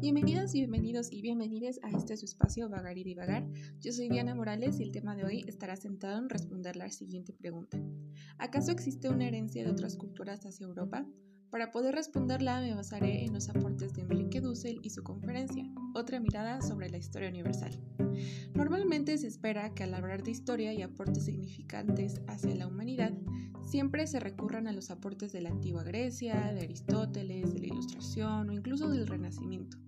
Bienvenidas, bienvenidos y bienvenidas a este su espacio Vagar y Divagar. Yo soy Diana Morales y el tema de hoy estará centrado en responder la siguiente pregunta. ¿Acaso existe una herencia de otras culturas hacia Europa? Para poder responderla me basaré en los aportes de Enrique Dussel y su conferencia, Otra mirada sobre la historia universal. Normalmente se espera que al hablar de historia y aportes significantes hacia la humanidad, siempre se recurran a los aportes de la antigua Grecia, de Aristóteles, de la Ilustración o incluso del Renacimiento.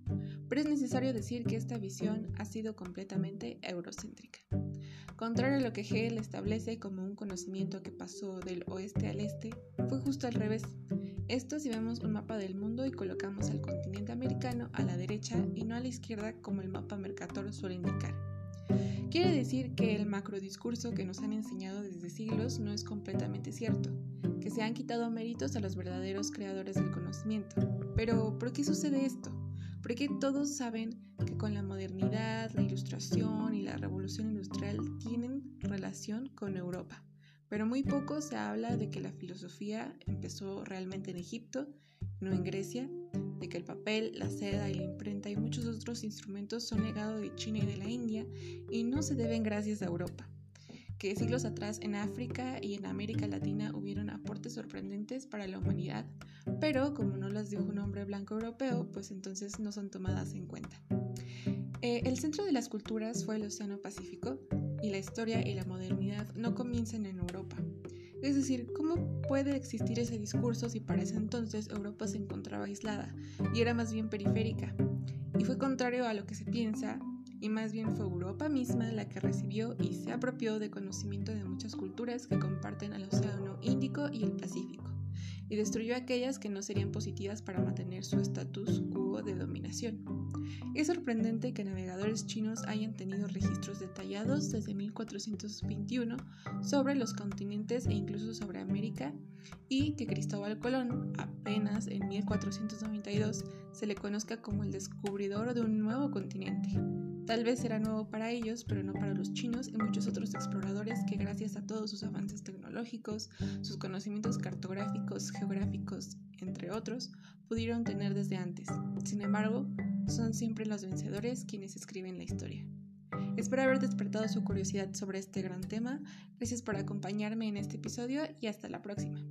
Pero es necesario decir que esta visión ha sido completamente eurocéntrica. Contrario a lo que Hegel establece como un conocimiento que pasó del oeste al este, fue justo al revés. Esto si vemos un mapa del mundo y colocamos al continente americano a la derecha y no a la izquierda como el mapa Mercator suele indicar. Quiere decir que el macrodiscurso que nos han enseñado desde siglos no es completamente cierto, que se han quitado méritos a los verdaderos creadores del conocimiento. Pero, ¿por qué sucede esto? Porque todos saben que con la modernidad, la ilustración y la revolución industrial tienen relación con Europa pero muy poco se habla de que la filosofía empezó realmente en Egipto, no en Grecia, de que el papel, la seda y la imprenta y muchos otros instrumentos son legado de China y de la India y no se deben gracias a Europa, que siglos atrás en África y en América Latina hubieron aportes sorprendentes para la humanidad, pero como no las dijo un hombre blanco europeo, pues entonces no son tomadas en cuenta. Eh, el centro de las culturas fue el Océano Pacífico, y la historia y la modernidad no comienzan en Europa. Es decir, ¿cómo puede existir ese discurso si para ese entonces Europa se encontraba aislada y era más bien periférica? Y fue contrario a lo que se piensa, y más bien fue Europa misma la que recibió y se apropió de conocimiento de muchas culturas que comparten el Océano Índico y el Pacífico, y destruyó aquellas que no serían positivas para mantener su estatus quo de dominación. Es sorprendente que navegadores chinos hayan tenido registros detallados desde 1421 sobre los continentes e incluso sobre América y que Cristóbal Colón apenas en 1492 se le conozca como el descubridor de un nuevo continente. Tal vez era nuevo para ellos, pero no para los chinos y muchos otros exploradores que gracias a todos sus avances tecnológicos, sus conocimientos cartográficos, geográficos, entre otros, pudieron tener desde antes. Sin embargo, son siempre los vencedores quienes escriben la historia. Espero haber despertado su curiosidad sobre este gran tema. Gracias por acompañarme en este episodio y hasta la próxima.